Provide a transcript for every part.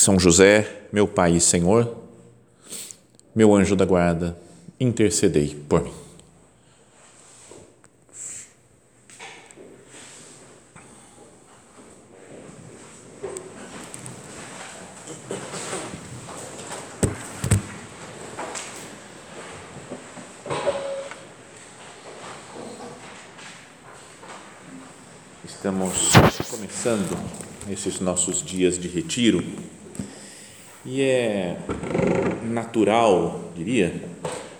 são José, meu Pai e Senhor, meu anjo da guarda, intercedei por mim. Estamos começando esses nossos dias de retiro e é natural, diria,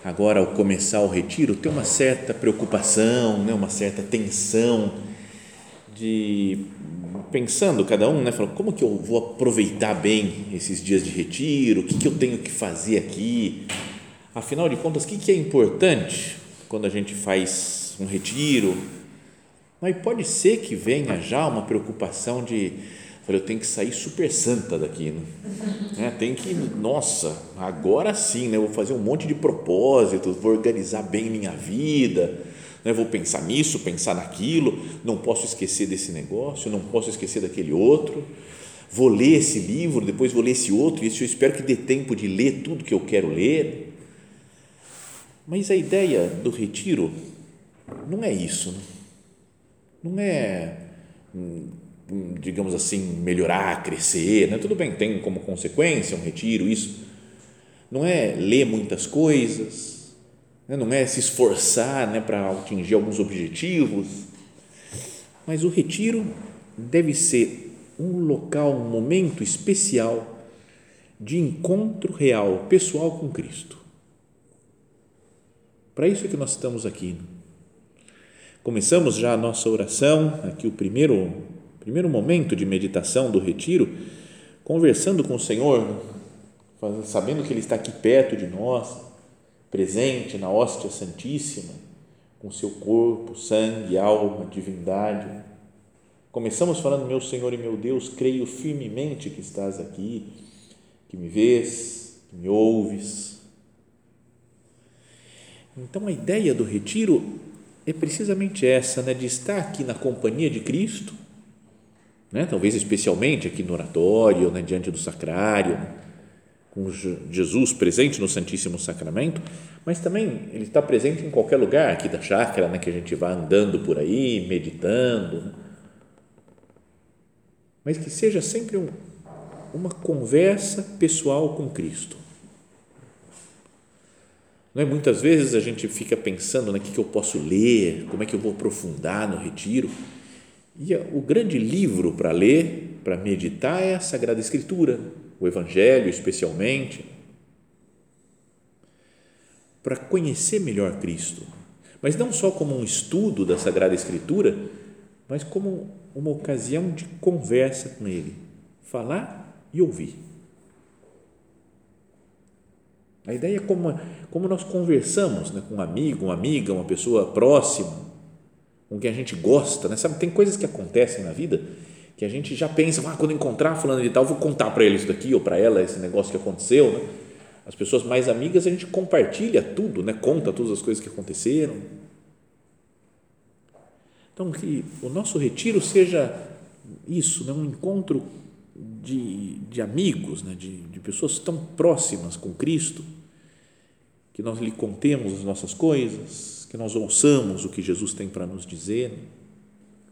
agora ao começar o retiro, ter uma certa preocupação, né, uma certa tensão de pensando cada um, né, como que eu vou aproveitar bem esses dias de retiro, o que, que eu tenho que fazer aqui, afinal de contas, o que, que é importante quando a gente faz um retiro, mas pode ser que venha já uma preocupação de Eu tenho que sair super santa daqui, né? É, tem que, nossa, agora sim, né? Vou fazer um monte de propósitos, vou organizar bem minha vida, né? Vou pensar nisso, pensar naquilo, não posso esquecer desse negócio, não posso esquecer daquele outro. Vou ler esse livro, depois vou ler esse outro, e esse eu espero que dê tempo de ler tudo que eu quero ler. Mas a ideia do retiro não é isso, né? não é hum, digamos assim, melhorar, crescer, né? tudo bem, tem como consequência um retiro, isso. Não é ler muitas coisas, né? não é se esforçar né, para atingir alguns objetivos, mas o retiro deve ser um local, um momento especial de encontro real, pessoal com Cristo. Para isso é que nós estamos aqui. Começamos já a nossa oração, aqui o primeiro primeiro momento de meditação do retiro, conversando com o Senhor, sabendo que Ele está aqui perto de nós, presente na hóstia santíssima, com seu corpo, sangue, alma, divindade. Começamos falando, meu Senhor e meu Deus, creio firmemente que estás aqui, que me vês, que me ouves. Então a ideia do retiro é precisamente essa, né, de estar aqui na companhia de Cristo, né? talvez especialmente aqui no oratório, né? diante do sacrário, com Jesus presente no Santíssimo Sacramento, mas também ele está presente em qualquer lugar aqui da chácara, né? que a gente vai andando por aí, meditando, né? mas que seja sempre um, uma conversa pessoal com Cristo. Não é? Muitas vezes a gente fica pensando, né, o que, que eu posso ler, como é que eu vou aprofundar no retiro, e o grande livro para ler, para meditar, é a Sagrada Escritura, o Evangelho especialmente, para conhecer melhor Cristo. Mas não só como um estudo da Sagrada Escritura, mas como uma ocasião de conversa com Ele, falar e ouvir. A ideia é como, como nós conversamos né, com um amigo, uma amiga, uma pessoa próxima, com quem a gente gosta, né? Sabe, tem coisas que acontecem na vida que a gente já pensa, ah, quando encontrar fulano de tal, vou contar para ele isso daqui ou para ela esse negócio que aconteceu, né? As pessoas mais amigas a gente compartilha tudo, né? Conta todas as coisas que aconteceram. Então que o nosso retiro seja isso, né? Um encontro de, de amigos, né? de, de pessoas tão próximas com Cristo, que nós lhe contemos as nossas coisas, que nós ouçamos o que Jesus tem para nos dizer,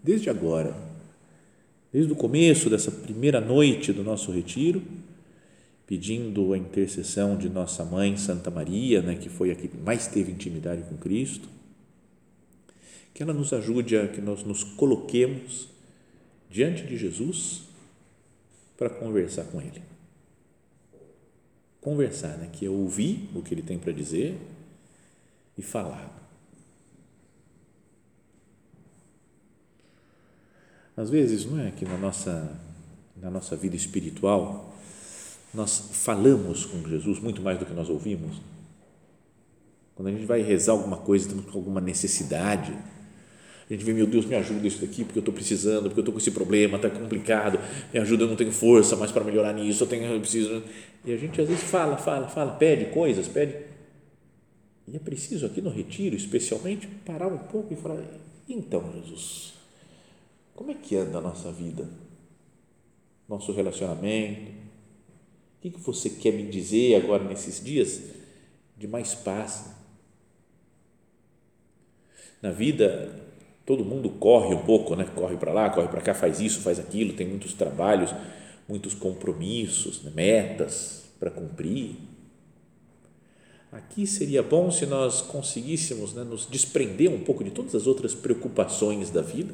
desde agora, desde o começo dessa primeira noite do nosso retiro, pedindo a intercessão de nossa mãe Santa Maria, né, que foi a que mais teve intimidade com Cristo, que ela nos ajude a que nós nos coloquemos diante de Jesus para conversar com Ele. Conversar, né, que é ouvir o que Ele tem para dizer e falar. Às vezes, não é que na nossa na nossa vida espiritual nós falamos com Jesus muito mais do que nós ouvimos. Quando a gente vai rezar alguma coisa, estamos com alguma necessidade, a gente vê, meu Deus, me ajuda isso daqui, porque eu estou precisando, porque eu estou com esse problema, está complicado, me ajuda, eu não tenho força mais para melhorar nisso, eu, tenho, eu preciso. E a gente às vezes fala, fala, fala, pede coisas, pede. E é preciso aqui no retiro, especialmente, parar um pouco e falar: então, Jesus, como é que anda a nossa vida? Nosso relacionamento? O que, que você quer me dizer agora nesses dias de mais paz? Na vida, todo mundo corre um pouco, né? corre para lá, corre para cá, faz isso, faz aquilo, tem muitos trabalhos, muitos compromissos, né? metas para cumprir. Aqui seria bom se nós conseguíssemos né, nos desprender um pouco de todas as outras preocupações da vida,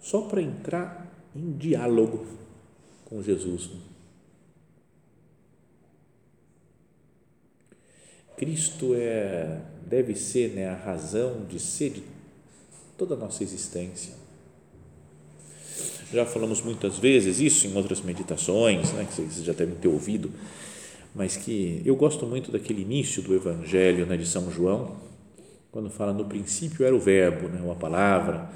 só para entrar em diálogo com Jesus. Cristo é, deve ser né, a razão de ser de toda a nossa existência. Já falamos muitas vezes isso em outras meditações, né, que vocês já devem ter ouvido, mas que eu gosto muito daquele início do Evangelho né, de São João, quando fala no princípio era o verbo, né, uma palavra,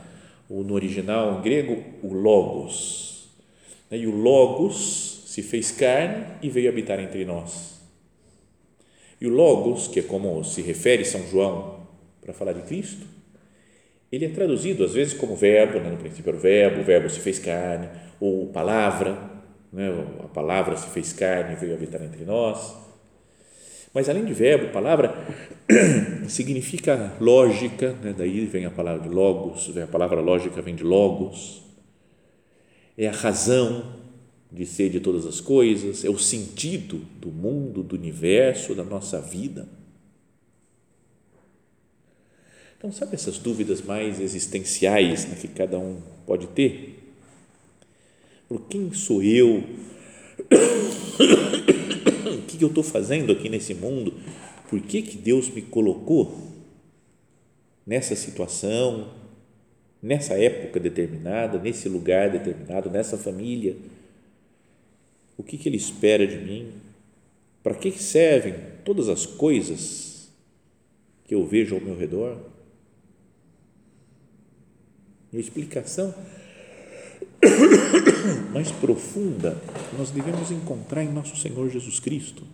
no original em grego, o logos. Né, e o logos se fez carne e veio habitar entre nós. E o logos, que é como se refere São João para falar de Cristo, ele é traduzido às vezes como verbo, né, no princípio era o verbo, o verbo se fez carne, ou palavra, né? a palavra se fez carne e veio habitar entre nós. Mas além de verbo, palavra significa lógica, né? daí vem a palavra logos, a palavra lógica vem de logos, é a razão de ser de todas as coisas, é o sentido do mundo, do universo, da nossa vida. Então, sabe essas dúvidas mais existenciais né, que cada um pode ter? Por quem sou eu? Que eu estou fazendo aqui nesse mundo? Por que, que Deus me colocou nessa situação, nessa época determinada, nesse lugar determinado, nessa família? O que, que Ele espera de mim? Para que servem todas as coisas que eu vejo ao meu redor? E a explicação mais profunda nós devemos encontrar em nosso Senhor Jesus Cristo.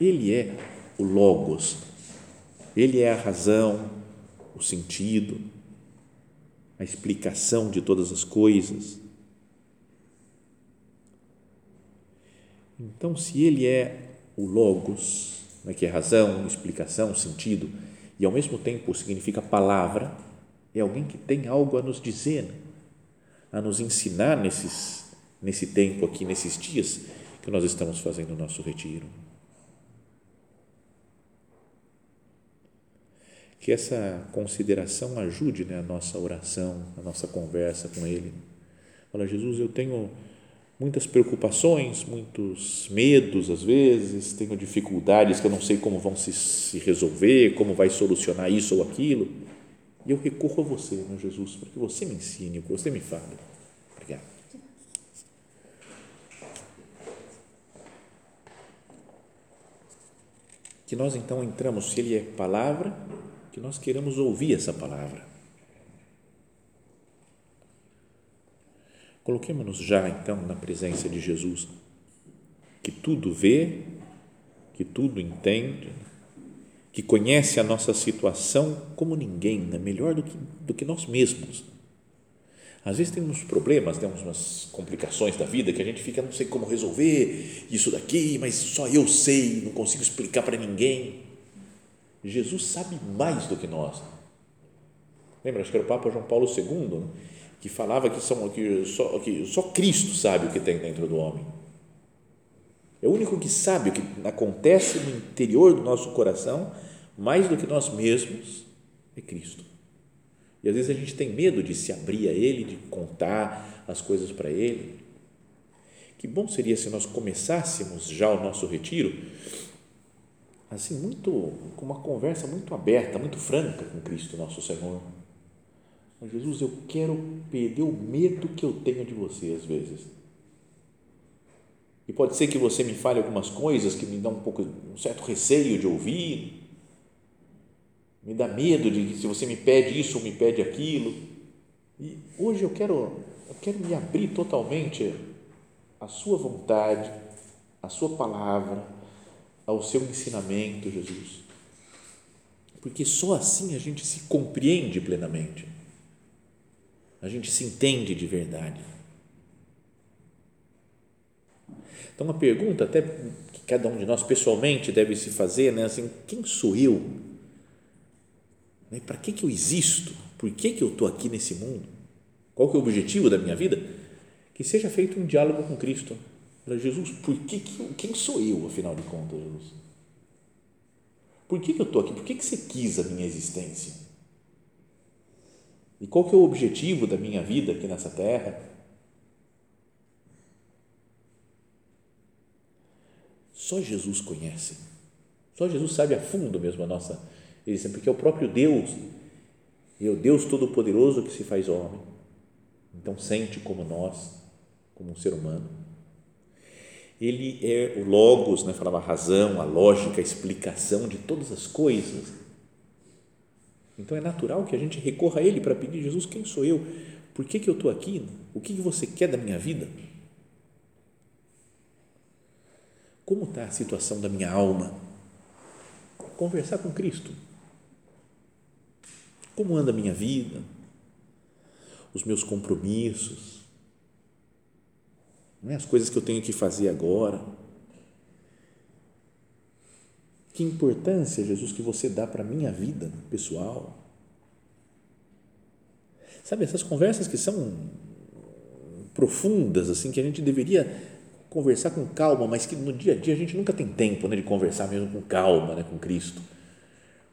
Ele é o Logos, ele é a razão, o sentido, a explicação de todas as coisas. Então, se ele é o Logos, né, que é razão, explicação, sentido, e ao mesmo tempo significa palavra, é alguém que tem algo a nos dizer. A nos ensinar nesses, nesse tempo aqui, nesses dias que nós estamos fazendo o nosso retiro. Que essa consideração ajude né, a nossa oração, a nossa conversa com Ele. Fala, Jesus, eu tenho muitas preocupações, muitos medos às vezes, tenho dificuldades que eu não sei como vão se, se resolver, como vai solucionar isso ou aquilo e eu recorro a você, meu Jesus, para que você me ensine, que você me fale. Obrigado. Que nós então entramos, se Ele é palavra, que nós queremos ouvir essa palavra. Coloquemos-nos já então na presença de Jesus, que tudo vê, que tudo entende, que conhece a nossa situação como ninguém, né? melhor do que, do que nós mesmos. Às vezes tem uns problemas, tem umas complicações da vida que a gente fica, não sei como resolver isso daqui, mas só eu sei, não consigo explicar para ninguém. Jesus sabe mais do que nós. Lembra, acho que era o Papa João Paulo II, né? que falava que, são, que, só, que só Cristo sabe o que tem dentro do homem. É o único que sabe o que acontece no interior do nosso coração mais do que nós mesmos, é Cristo. E às vezes a gente tem medo de se abrir a Ele, de contar as coisas para Ele. Que bom seria se nós começássemos já o nosso retiro assim muito com uma conversa muito aberta, muito franca com Cristo nosso Senhor. Jesus, eu quero perder o medo que eu tenho de você às vezes. E pode ser que você me fale algumas coisas que me dão um pouco, um certo receio de ouvir, me dá medo de se você me pede isso ou me pede aquilo. E hoje eu quero, eu quero me abrir totalmente à Sua vontade, à Sua palavra, ao Seu ensinamento, Jesus. Porque só assim a gente se compreende plenamente, a gente se entende de verdade. Então, uma pergunta até que cada um de nós pessoalmente deve se fazer, né? Assim, quem sou eu? Né? Para que, que eu existo? Por que, que eu estou aqui nesse mundo? Qual que é o objetivo da minha vida? Que seja feito um diálogo com Cristo. Para Jesus, por que, que quem sou eu, afinal de contas, Jesus? Por que, que eu estou aqui? Por que, que você quis a minha existência? E qual que é o objetivo da minha vida aqui nessa terra? Só Jesus conhece. Só Jesus sabe a fundo mesmo a nossa existência, porque é o próprio Deus, é o Deus Todo-Poderoso que se faz homem. Então sente como nós, como um ser humano. Ele é o logos, né, falava a razão, a lógica, a explicação de todas as coisas. Então é natural que a gente recorra a Ele para pedir, Jesus, quem sou eu? Por que, que eu estou aqui? O que, que você quer da minha vida? Como está a situação da minha alma? Conversar com Cristo. Como anda a minha vida? Os meus compromissos? É? As coisas que eu tenho que fazer agora? Que importância, Jesus, que você dá para a minha vida pessoal? Sabe, essas conversas que são profundas, assim, que a gente deveria conversar com calma, mas que no dia a dia a gente nunca tem tempo né, de conversar mesmo com calma né, com Cristo.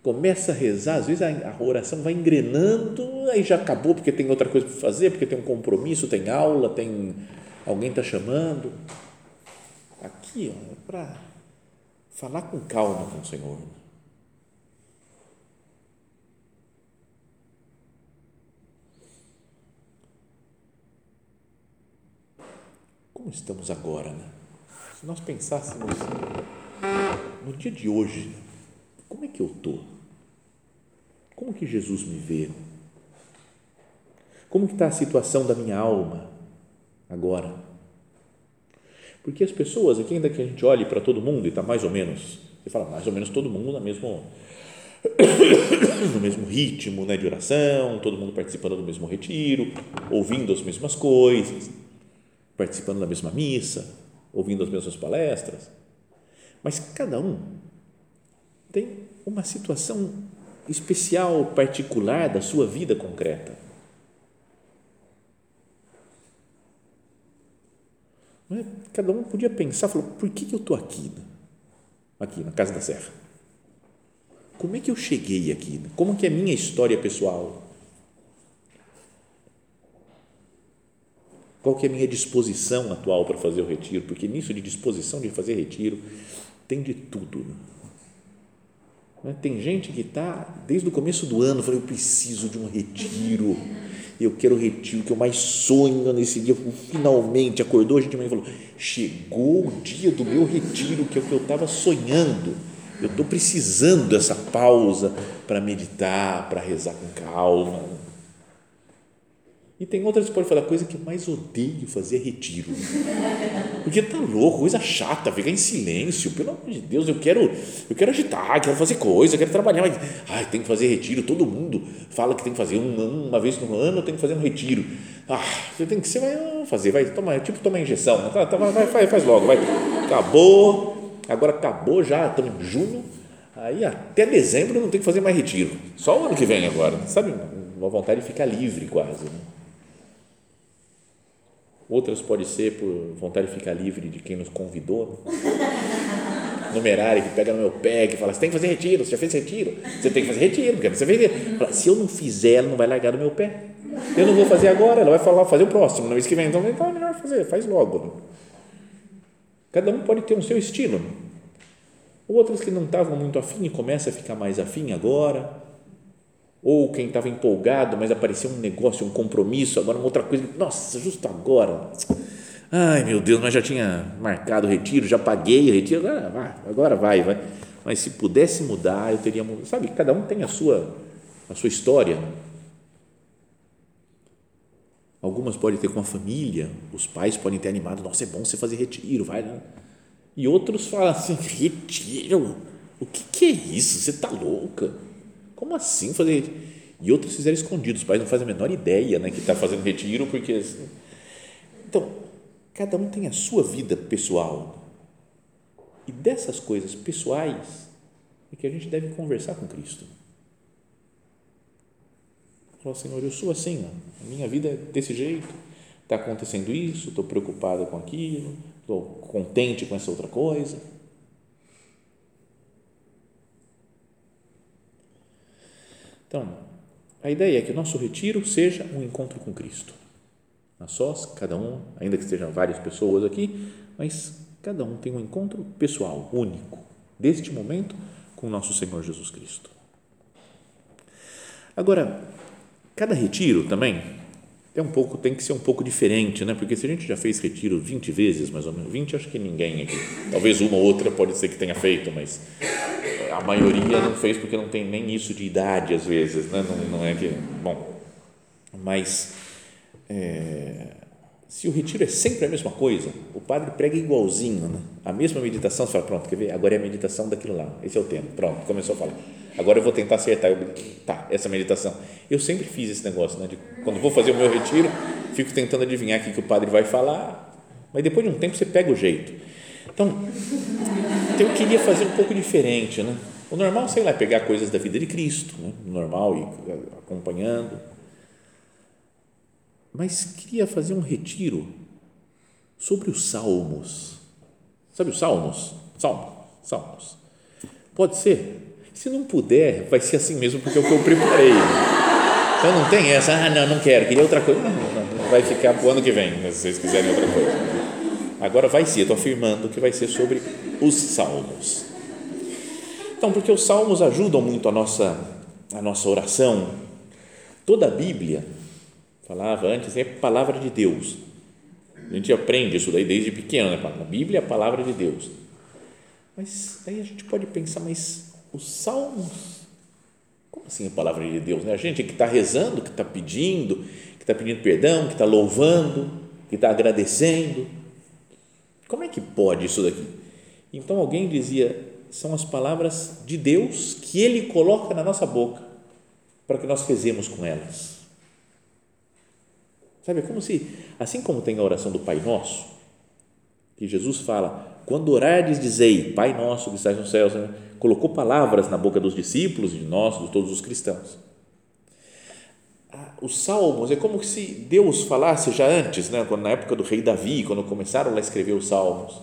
Começa a rezar, às vezes a, oração vai engrenando, aí já acabou porque tem outra coisa para fazer, porque tem um compromisso, tem aula, tem alguém está chamando. Aqui ó, é para falar com calma com o Senhor. como estamos agora, né? Se nós pensássemos no dia de hoje, como é que eu estou? Como que Jesus me vê? Como que está a situação da minha alma agora? Porque as pessoas, aqui ainda que a gente olhe para todo mundo e está mais ou menos, você fala mais ou menos todo mundo no mesmo, no mesmo ritmo né, de oração, todo mundo participando do mesmo retiro, ouvindo as mesmas coisas, participando da mesma missa, ouvindo as mesmas palestras, mas cada um tem uma situação especial, particular da sua vida concreta. É? Cada um podia pensar, falou, por que, que eu estou aqui, aqui na Casa da Serra? Como é que eu cheguei aqui? Como que é a minha história pessoal? Qual que é a minha disposição atual para fazer o retiro? Porque nisso de disposição de fazer retiro tem de tudo. Né? Tem gente que está desde o começo do ano, falou, eu preciso de um retiro, eu quero o retiro que eu mais sonho nesse dia. Finalmente acordou, a gente falou, chegou o dia do meu retiro, que é o que eu estava sonhando. Eu estou precisando dessa pausa para meditar, para rezar com calma e tem outras que pode falar, coisa que eu mais odeio fazer é retiro. Porque tá louco, coisa chata, ficar em silêncio. Pelo amor de Deus, eu quero, eu quero agitar, quero fazer coisa, quero trabalhar, mas ai, tem que fazer retiro. Todo mundo fala que tem que fazer um, uma vez no ano, tem que fazer um retiro. Ah, você tem que ser, vai fazer, vai tomar, tipo tomar injeção, né? tá, tá, vai, vai, faz logo, vai. Acabou, agora acabou já, estamos em junho. Aí até dezembro não tem que fazer mais retiro. Só o ano que vem agora, sabe? Uma vontade de ficar livre quase. Né? Outras pode ser por vontade de ficar livre de quem nos convidou. Numerário que pega no meu pé, que fala: você tem que fazer retiro, você já fez retiro, você tem que fazer retiro, porque você fez fala, Se eu não fizer, ela não vai largar do meu pé. Eu não vou fazer agora, ela vai falar, fazer o próximo, na vez que vem, então, então é melhor fazer, faz logo. Né? Cada um pode ter um seu estilo. Né? Outros que não estavam muito afim e começam a ficar mais afim agora ou quem estava empolgado, mas apareceu um negócio, um compromisso, agora uma outra coisa, nossa, justo agora, Ai, meu Deus, mas já tinha marcado o retiro, já paguei o retiro, agora vai, agora vai, vai. Mas se pudesse mudar, eu teria. Sabe, cada um tem a sua, a sua história. Algumas podem ter com a família, os pais podem ter animado, nossa, é bom você fazer retiro, vai lá. E outros falam assim, retiro? O que, que é isso? Você está louca? Como assim fazer? E outros fizeram escondidos, os pais não fazem a menor ideia né, que está fazendo retiro, porque. Então, Cada um tem a sua vida pessoal. E dessas coisas pessoais é que a gente deve conversar com Cristo. Falar, Senhor, eu sou assim, ó. a minha vida é desse jeito, está acontecendo isso, estou preocupado com aquilo, estou contente com essa outra coisa. Então, a ideia é que o nosso retiro seja um encontro com Cristo a sós, cada um, ainda que estejam várias pessoas aqui, mas cada um tem um encontro pessoal, único, deste momento com o nosso Senhor Jesus Cristo. Agora, cada retiro também é um pouco, tem que ser um pouco diferente, né? Porque se a gente já fez retiro 20 vezes, mais ou menos, 20 acho que ninguém aqui, talvez uma ou outra pode ser que tenha feito, mas a maioria não fez porque não tem nem isso de idade às vezes, né? Não, não é que, bom, mas é, se o retiro é sempre a mesma coisa, padre prega igualzinho, né? a mesma meditação, você fala, pronto, quer ver? Agora é a meditação daquilo lá, esse é o tema, pronto, começou a falar. Agora eu vou tentar acertar, eu, tá, essa meditação. Eu sempre fiz esse negócio, né? De, quando vou fazer o meu retiro, fico tentando adivinhar o que, que o padre vai falar, mas depois de um tempo você pega o jeito. Então, eu queria fazer um pouco diferente, né? O normal, sei lá, é pegar coisas da vida de Cristo, né? Normal, e acompanhando mas queria fazer um retiro sobre os salmos. Sabe os salmos? Salmos, salmos. Pode ser? Se não puder, vai ser assim mesmo, porque é o que eu preparei. Então não tem essa, ah, não, não quero, queria outra coisa. Não, não, vai ficar para o ano que vem, se vocês quiserem outra coisa. Agora vai ser, estou afirmando que vai ser sobre os salmos. Então, porque os salmos ajudam muito a nossa, a nossa oração. Toda a Bíblia falava antes, é palavra de Deus. A gente aprende isso daí desde pequeno, né? A Bíblia é a palavra de Deus. Mas aí a gente pode pensar, mas os salmos, como assim a palavra de Deus? Né? A gente que está rezando, que está pedindo, que está pedindo perdão, que está louvando, que está agradecendo. Como é que pode isso daqui? Então alguém dizia, são as palavras de Deus que Ele coloca na nossa boca para que nós rezemos com elas. Sabe, é como se, assim como tem a oração do Pai Nosso, que Jesus fala, quando orardes, dizei, Pai Nosso que estás no céu, né? colocou palavras na boca dos discípulos, de nós, de todos os cristãos. Ah, os salmos é como se Deus falasse já antes, né? na época do rei Davi, quando começaram a escrever os salmos.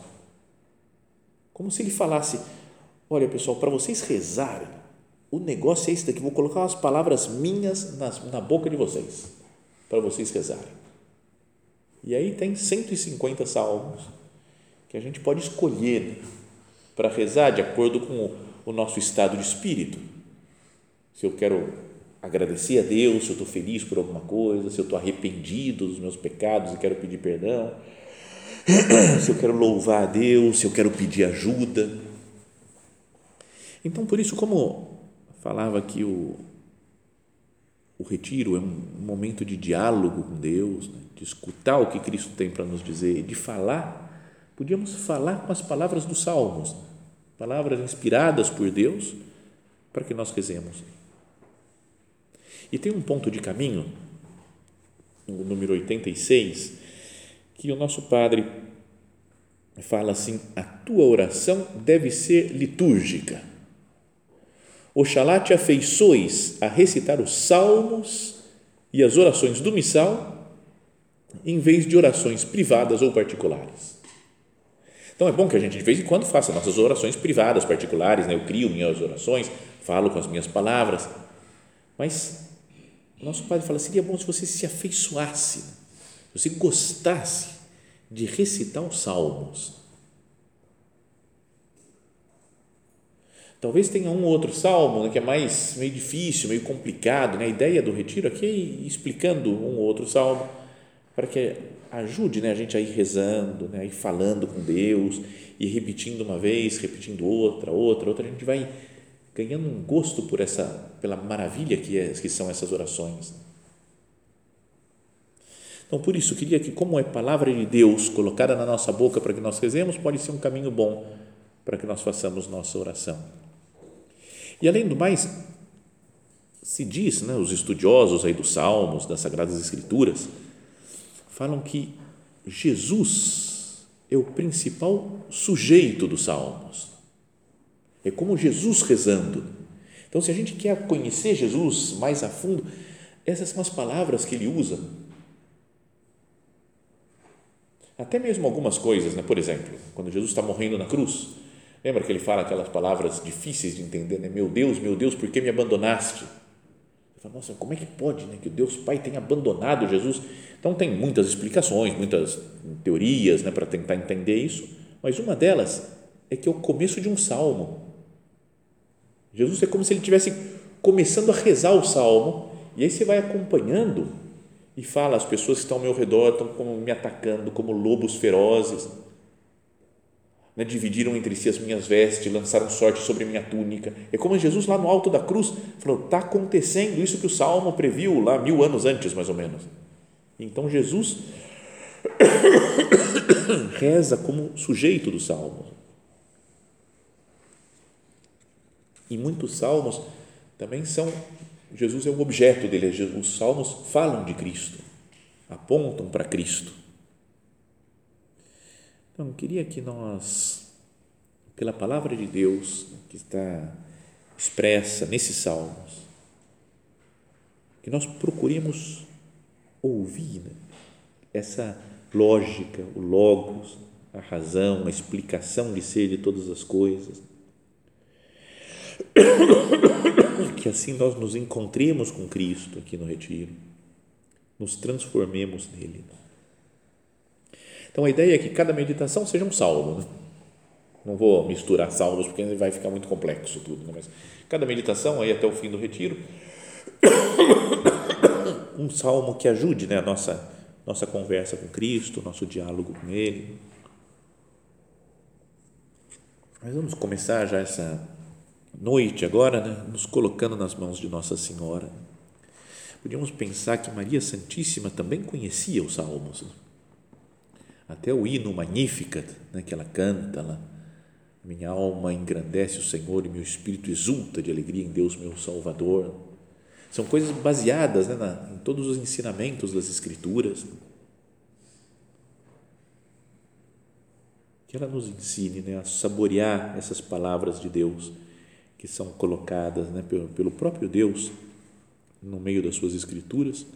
Como se ele falasse: Olha, pessoal, para vocês rezarem, o negócio é esse daqui, vou colocar umas palavras minhas na boca de vocês para vocês rezarem. E aí tem 150 salmos que a gente pode escolher para rezar de acordo com o nosso estado de espírito. Se eu quero agradecer a Deus, se eu estou feliz por alguma coisa, se eu estou arrependido dos meus pecados e quero pedir perdão, se eu quero louvar a Deus, se eu quero pedir ajuda. Então, por isso, como falava aqui o, o retiro é um momento de diálogo com Deus, né? de escutar o que Cristo tem para nos dizer, de falar. Podíamos falar com as palavras dos Salmos, né? palavras inspiradas por Deus, para que nós rezemos. E tem um ponto de caminho, no número 86, que o nosso Padre fala assim: a tua oração deve ser litúrgica Oxalá te afeiçoes a recitar os salmos e as orações do missal em vez de orações privadas ou particulares. Então é bom que a gente de vez em quando faça nossas orações privadas, particulares, né? eu crio minhas orações, falo com as minhas palavras, mas nosso Padre fala, seria bom se você se afeiçoasse, se você gostasse de recitar os salmos, Talvez tenha um ou outro salmo né, que é mais meio difícil, meio complicado. Né? A ideia do retiro aqui é explicando um ou outro salmo para que ajude né, a gente a ir rezando, né, a ir falando com Deus, e repetindo uma vez, repetindo outra, outra, outra, a gente vai ganhando um gosto por essa, pela maravilha que, é, que são essas orações. Então, por isso, queria que, como é palavra de Deus colocada na nossa boca para que nós rezemos, pode ser um caminho bom para que nós façamos nossa oração. E além do mais, se diz, né, os estudiosos aí dos Salmos, das Sagradas Escrituras, falam que Jesus é o principal sujeito dos Salmos. É como Jesus rezando. Então, se a gente quer conhecer Jesus mais a fundo, essas são as palavras que ele usa. Até mesmo algumas coisas, né? por exemplo, quando Jesus está morrendo na cruz, lembra que ele fala aquelas palavras difíceis de entender, né? Meu Deus, meu Deus, por que me abandonaste? Fala, Nossa, como é que pode né, que o Deus Pai tenha abandonado Jesus? Então, tem muitas explicações, muitas teorias né, para tentar entender isso, mas uma delas é que é o começo de um salmo. Jesus é como se ele estivesse começando a rezar o salmo, e aí você vai acompanhando e fala: as pessoas que estão ao meu redor estão como me atacando, como lobos ferozes. Né, dividiram entre si as minhas vestes, lançaram sorte sobre minha túnica. É como Jesus lá no alto da cruz falou: está acontecendo isso que o Salmo previu lá mil anos antes, mais ou menos. Então Jesus reza como sujeito do Salmo. E muitos salmos também são Jesus é o objeto dele. Os salmos falam de Cristo, apontam para Cristo. Então, queria que nós, pela palavra de Deus que está expressa nesses salmos, que nós procuremos ouvir né, essa lógica, o logos, a razão, a explicação de ser de todas as coisas que assim nós nos encontremos com Cristo aqui no Retiro, nos transformemos nele. Então a ideia é que cada meditação seja um salmo. Né? Não vou misturar salmos porque vai ficar muito complexo tudo, né? mas cada meditação aí até o fim do retiro um salmo que ajude né, a nossa nossa conversa com Cristo, nosso diálogo com Ele. Mas vamos começar já essa noite agora, né, nos colocando nas mãos de Nossa Senhora. Podíamos pensar que Maria Santíssima também conhecia os salmos. Até o hino Magnificat, né, que ela canta lá. Minha alma engrandece o Senhor e meu espírito exulta de alegria em Deus, meu Salvador. São coisas baseadas né, na, em todos os ensinamentos das Escrituras. Que ela nos ensine né, a saborear essas palavras de Deus que são colocadas né, pelo, pelo próprio Deus no meio das suas escrituras,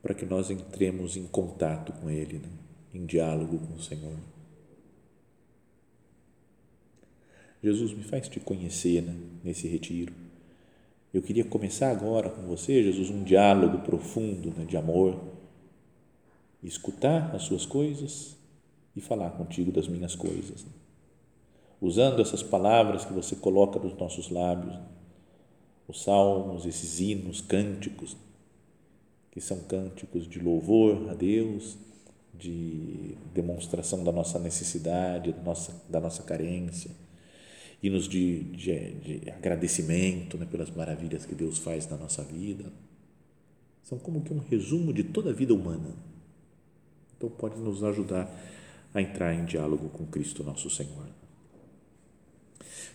para que nós entremos em contato com Ele, né, em diálogo com o Senhor. Jesus, me faz te conhecer né, nesse retiro. Eu queria começar agora com você, Jesus, um diálogo profundo né, de amor, escutar as suas coisas e falar contigo das minhas coisas usando essas palavras que você coloca nos nossos lábios, os salmos, esses hinos, cânticos, que são cânticos de louvor a Deus, de demonstração da nossa necessidade, da nossa, da nossa carência, hinos de, de, de agradecimento né, pelas maravilhas que Deus faz na nossa vida. São como que um resumo de toda a vida humana. Então, pode nos ajudar a entrar em diálogo com Cristo, nosso Senhor.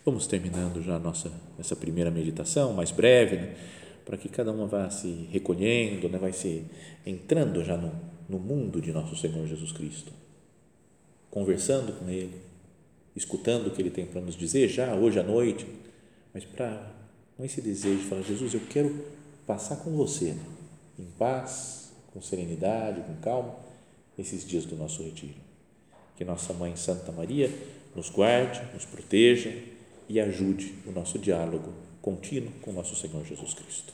Vamos terminando já nossa essa primeira meditação, mais breve, né? para que cada uma vá se recolhendo, né? vai se entrando já no, no mundo de nosso Senhor Jesus Cristo, conversando com Ele, escutando o que Ele tem para nos dizer já hoje à noite, mas para com esse desejo de falar, Jesus, eu quero passar com você, né? em paz, com serenidade, com calma, esses dias do nosso retiro. Que nossa Mãe Santa Maria nos guarde, nos proteja, e ajude o nosso diálogo contínuo com nosso Senhor Jesus Cristo.